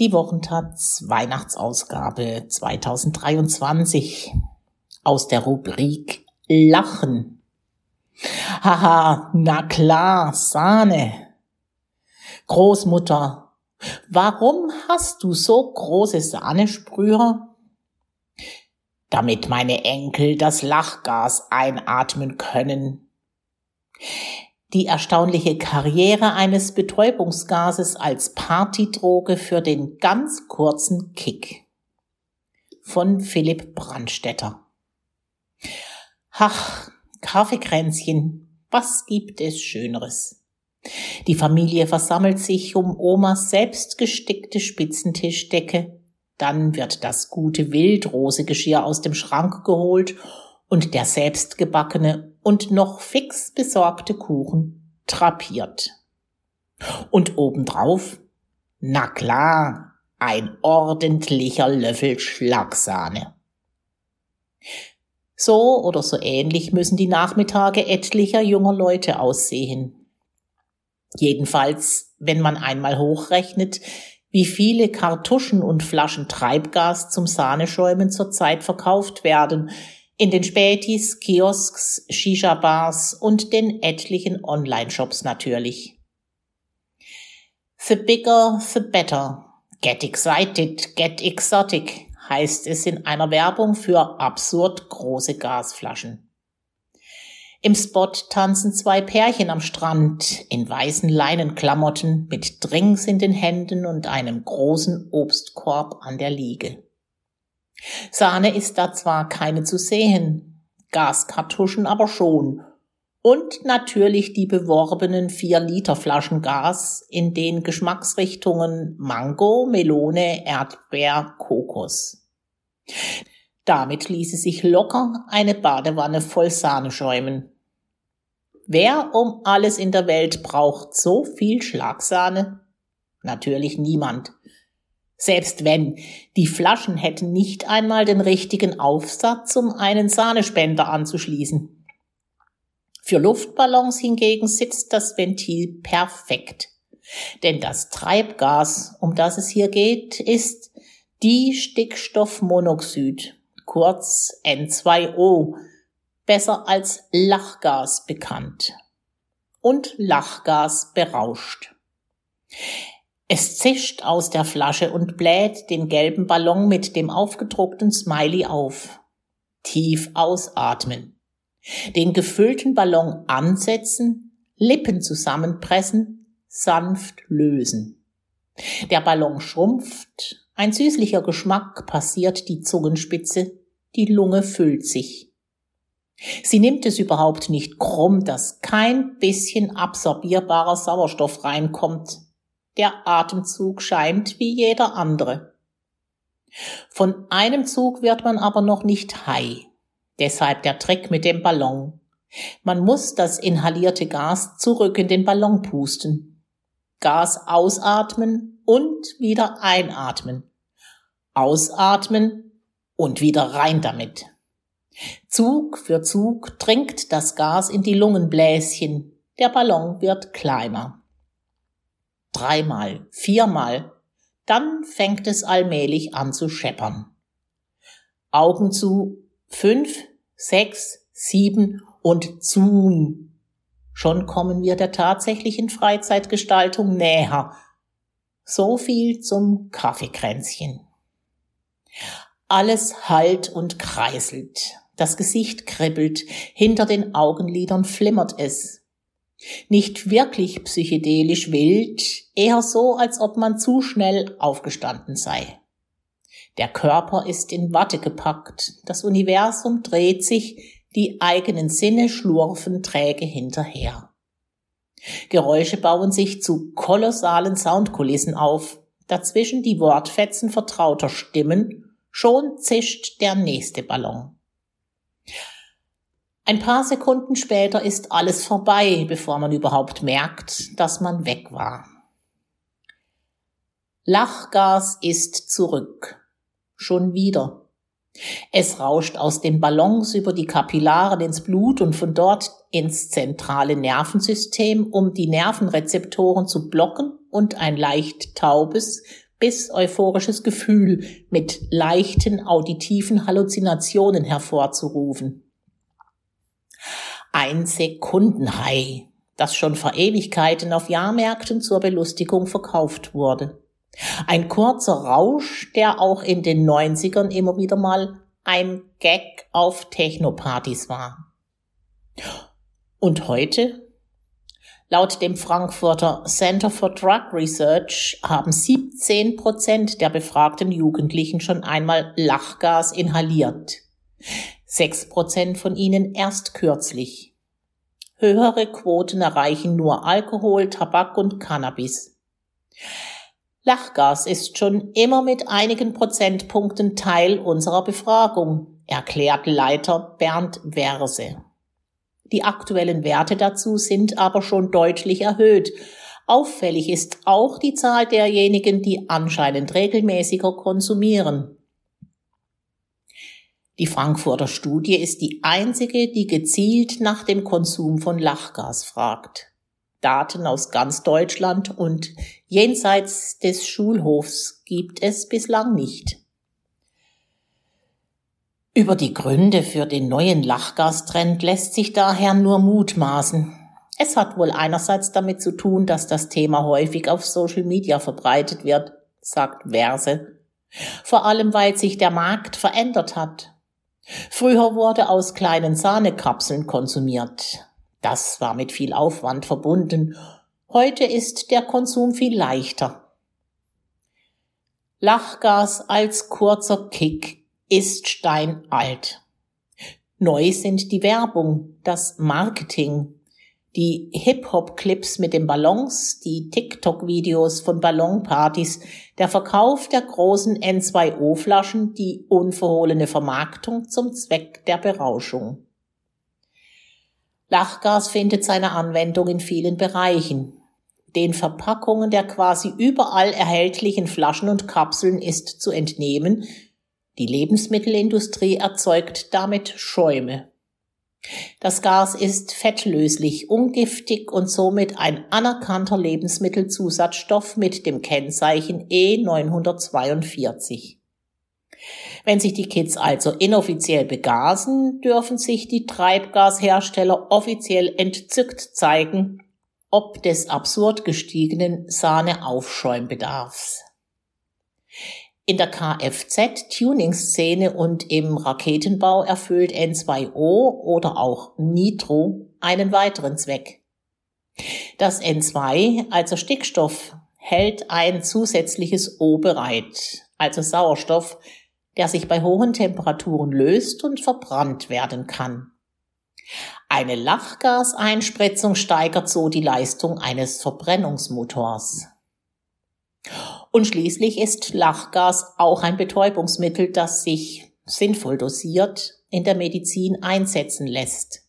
Die Wochentaz Weihnachtsausgabe 2023 aus der Rubrik Lachen. Haha, na klar, Sahne. Großmutter, warum hast du so große Sahnesprüher? Damit meine Enkel das Lachgas einatmen können. Die erstaunliche Karriere eines Betäubungsgases als Partydroge für den ganz kurzen Kick. Von Philipp Brandstetter. Ach, Kaffeekränzchen, was gibt es Schöneres? Die Familie versammelt sich um Omas selbstgestickte Spitzentischdecke, dann wird das gute Wildrosegeschirr aus dem Schrank geholt und der selbstgebackene und noch fix besorgte Kuchen trapiert. Und obendrauf, na klar, ein ordentlicher Löffel Schlagsahne. So oder so ähnlich müssen die Nachmittage etlicher junger Leute aussehen. Jedenfalls, wenn man einmal hochrechnet, wie viele Kartuschen und Flaschen Treibgas zum Sahneschäumen zurzeit verkauft werden, in den Spätis, Kiosks, Shisha-Bars und den etlichen Online-Shops natürlich. The bigger, the better. Get excited, get exotic, heißt es in einer Werbung für absurd große Gasflaschen. Im Spot tanzen zwei Pärchen am Strand in weißen Leinenklamotten mit Drinks in den Händen und einem großen Obstkorb an der Liege. Sahne ist da zwar keine zu sehen, Gaskartuschen aber schon. Und natürlich die beworbenen 4 Liter Flaschen Gas in den Geschmacksrichtungen Mango, Melone, Erdbeer, Kokos. Damit ließe sich locker eine Badewanne voll Sahne schäumen. Wer um alles in der Welt braucht so viel Schlagsahne? Natürlich niemand. Selbst wenn, die Flaschen hätten nicht einmal den richtigen Aufsatz, um einen Sahnespender anzuschließen. Für Luftballons hingegen sitzt das Ventil perfekt. Denn das Treibgas, um das es hier geht, ist die Stickstoffmonoxid, kurz N2O, besser als Lachgas bekannt. Und Lachgas berauscht. Es zischt aus der Flasche und bläht den gelben Ballon mit dem aufgedruckten Smiley auf. Tief ausatmen. Den gefüllten Ballon ansetzen, Lippen zusammenpressen, sanft lösen. Der Ballon schrumpft, ein süßlicher Geschmack passiert die Zungenspitze, die Lunge füllt sich. Sie nimmt es überhaupt nicht krumm, dass kein bisschen absorbierbarer Sauerstoff reinkommt der Atemzug scheint wie jeder andere. Von einem Zug wird man aber noch nicht high. Deshalb der Trick mit dem Ballon. Man muss das inhalierte Gas zurück in den Ballon pusten. Gas ausatmen und wieder einatmen. Ausatmen und wieder rein damit. Zug für Zug dringt das Gas in die Lungenbläschen. Der Ballon wird kleiner dreimal, viermal, dann fängt es allmählich an zu scheppern. Augen zu, fünf, sechs, sieben und zoom. Schon kommen wir der tatsächlichen Freizeitgestaltung näher. So viel zum Kaffeekränzchen. Alles hallt und kreiselt. Das Gesicht kribbelt, hinter den Augenlidern flimmert es, nicht wirklich psychedelisch wild, eher so, als ob man zu schnell aufgestanden sei. Der Körper ist in Watte gepackt, das Universum dreht sich, die eigenen Sinne schlurfen träge hinterher. Geräusche bauen sich zu kolossalen Soundkulissen auf, dazwischen die Wortfetzen vertrauter Stimmen, schon zischt der nächste Ballon. Ein paar Sekunden später ist alles vorbei, bevor man überhaupt merkt, dass man weg war. Lachgas ist zurück. Schon wieder. Es rauscht aus den Ballons über die Kapillaren ins Blut und von dort ins zentrale Nervensystem, um die Nervenrezeptoren zu blocken und ein leicht taubes bis euphorisches Gefühl mit leichten auditiven Halluzinationen hervorzurufen. Ein Sekundenhai, das schon vor Ewigkeiten auf Jahrmärkten zur Belustigung verkauft wurde. Ein kurzer Rausch, der auch in den 90ern immer wieder mal ein Gag auf Technopartys war. Und heute Laut dem Frankfurter Center for Drug Research haben 17 Prozent der befragten Jugendlichen schon einmal Lachgas inhaliert. Sechs Prozent von ihnen erst kürzlich. Höhere Quoten erreichen nur Alkohol, Tabak und Cannabis. Lachgas ist schon immer mit einigen Prozentpunkten Teil unserer Befragung, erklärt Leiter Bernd Verse. Die aktuellen Werte dazu sind aber schon deutlich erhöht. Auffällig ist auch die Zahl derjenigen, die anscheinend regelmäßiger konsumieren. Die Frankfurter Studie ist die einzige, die gezielt nach dem Konsum von Lachgas fragt. Daten aus ganz Deutschland und jenseits des Schulhofs gibt es bislang nicht. Über die Gründe für den neuen Lachgastrend lässt sich daher nur mutmaßen. Es hat wohl einerseits damit zu tun, dass das Thema häufig auf Social Media verbreitet wird, sagt Verse. Vor allem, weil sich der Markt verändert hat. Früher wurde aus kleinen Sahnekapseln konsumiert. Das war mit viel Aufwand verbunden. Heute ist der Konsum viel leichter. Lachgas als kurzer Kick ist steinalt. Neu sind die Werbung, das Marketing, die Hip-Hop-Clips mit den Ballons, die TikTok-Videos von Ballonpartys, der Verkauf der großen N2O-Flaschen, die unverhohlene Vermarktung zum Zweck der Berauschung. Lachgas findet seine Anwendung in vielen Bereichen. Den Verpackungen der quasi überall erhältlichen Flaschen und Kapseln ist zu entnehmen, die Lebensmittelindustrie erzeugt damit Schäume. Das Gas ist fettlöslich, ungiftig und somit ein anerkannter Lebensmittelzusatzstoff mit dem Kennzeichen E942. Wenn sich die Kids also inoffiziell begasen, dürfen sich die Treibgashersteller offiziell entzückt zeigen, ob des absurd gestiegenen Sahneaufschäumbedarfs. In der Kfz-Tuning-Szene und im Raketenbau erfüllt N2O oder auch Nitro einen weiteren Zweck. Das N2, also Stickstoff, hält ein zusätzliches O bereit, also Sauerstoff, der sich bei hohen Temperaturen löst und verbrannt werden kann. Eine Lachgaseinspritzung steigert so die Leistung eines Verbrennungsmotors. Und schließlich ist Lachgas auch ein Betäubungsmittel, das sich sinnvoll dosiert in der Medizin einsetzen lässt.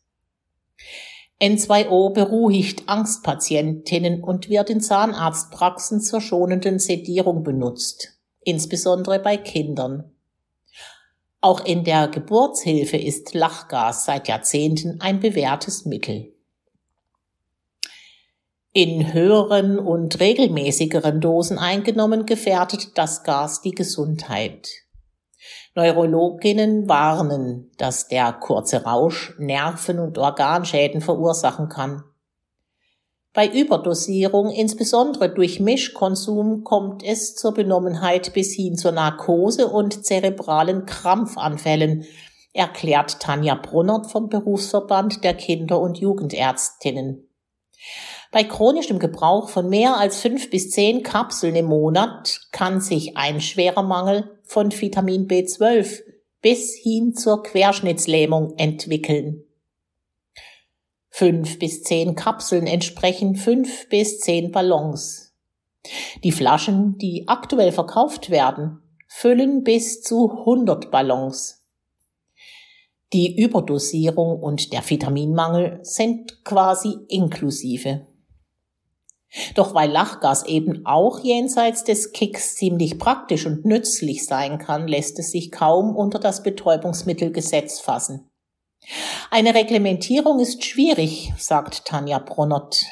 N2O beruhigt Angstpatientinnen und wird in Zahnarztpraxen zur schonenden Sedierung benutzt, insbesondere bei Kindern. Auch in der Geburtshilfe ist Lachgas seit Jahrzehnten ein bewährtes Mittel. In höheren und regelmäßigeren Dosen eingenommen gefährdet das Gas die Gesundheit. Neurologinnen warnen, dass der kurze Rausch Nerven- und Organschäden verursachen kann. Bei Überdosierung, insbesondere durch Mischkonsum, kommt es zur Benommenheit bis hin zur Narkose und zerebralen Krampfanfällen, erklärt Tanja Brunnert vom Berufsverband der Kinder- und Jugendärztinnen. Bei chronischem Gebrauch von mehr als fünf bis zehn Kapseln im Monat kann sich ein schwerer Mangel von Vitamin B12 bis hin zur Querschnittslähmung entwickeln. Fünf bis zehn Kapseln entsprechen fünf bis zehn Ballons. Die Flaschen, die aktuell verkauft werden, füllen bis zu 100 Ballons. Die Überdosierung und der Vitaminmangel sind quasi inklusive. Doch weil Lachgas eben auch jenseits des Kicks ziemlich praktisch und nützlich sein kann, lässt es sich kaum unter das Betäubungsmittelgesetz fassen. Eine Reglementierung ist schwierig, sagt Tanja Bronnert.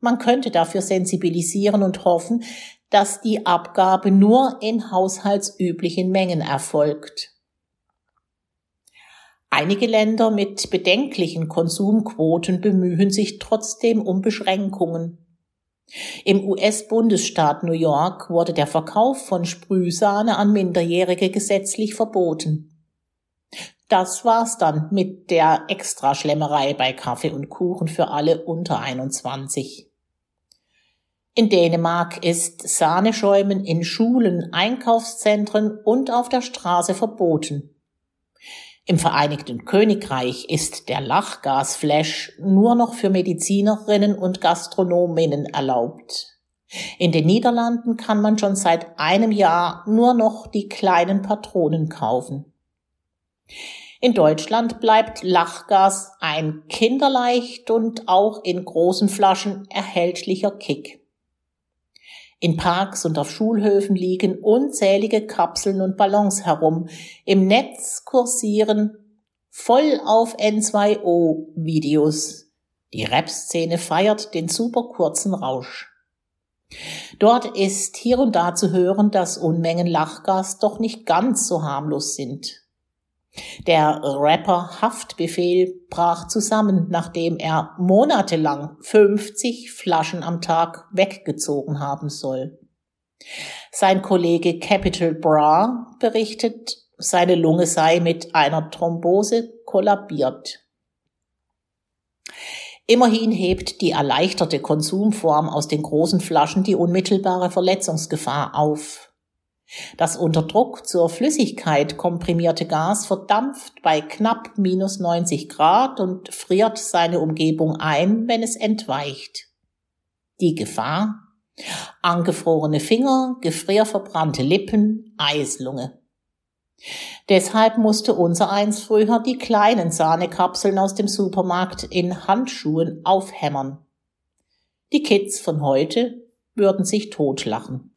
Man könnte dafür sensibilisieren und hoffen, dass die Abgabe nur in haushaltsüblichen Mengen erfolgt. Einige Länder mit bedenklichen Konsumquoten bemühen sich trotzdem um Beschränkungen. Im US-Bundesstaat New York wurde der Verkauf von Sprühsahne an Minderjährige gesetzlich verboten. Das war's dann mit der Extraschlemmerei bei Kaffee und Kuchen für alle unter 21. In Dänemark ist Sahneschäumen in Schulen, Einkaufszentren und auf der Straße verboten. Im Vereinigten Königreich ist der Lachgasflash nur noch für Medizinerinnen und Gastronominnen erlaubt. In den Niederlanden kann man schon seit einem Jahr nur noch die kleinen Patronen kaufen. In Deutschland bleibt Lachgas ein kinderleicht und auch in großen Flaschen erhältlicher Kick. In Parks und auf Schulhöfen liegen unzählige Kapseln und Ballons herum. Im Netz kursieren voll auf N2O Videos. Die Rap-Szene feiert den super kurzen Rausch. Dort ist hier und da zu hören, dass Unmengen Lachgas doch nicht ganz so harmlos sind. Der Rapper Haftbefehl brach zusammen, nachdem er monatelang 50 Flaschen am Tag weggezogen haben soll. Sein Kollege Capital Bra berichtet, seine Lunge sei mit einer Thrombose kollabiert. Immerhin hebt die erleichterte Konsumform aus den großen Flaschen die unmittelbare Verletzungsgefahr auf. Das unter Druck zur Flüssigkeit komprimierte Gas verdampft bei knapp minus 90 Grad und friert seine Umgebung ein, wenn es entweicht. Die Gefahr? Angefrorene Finger, gefrierverbrannte Lippen, Eislunge. Deshalb musste unser eins früher die kleinen Sahnekapseln aus dem Supermarkt in Handschuhen aufhämmern. Die Kids von heute würden sich totlachen.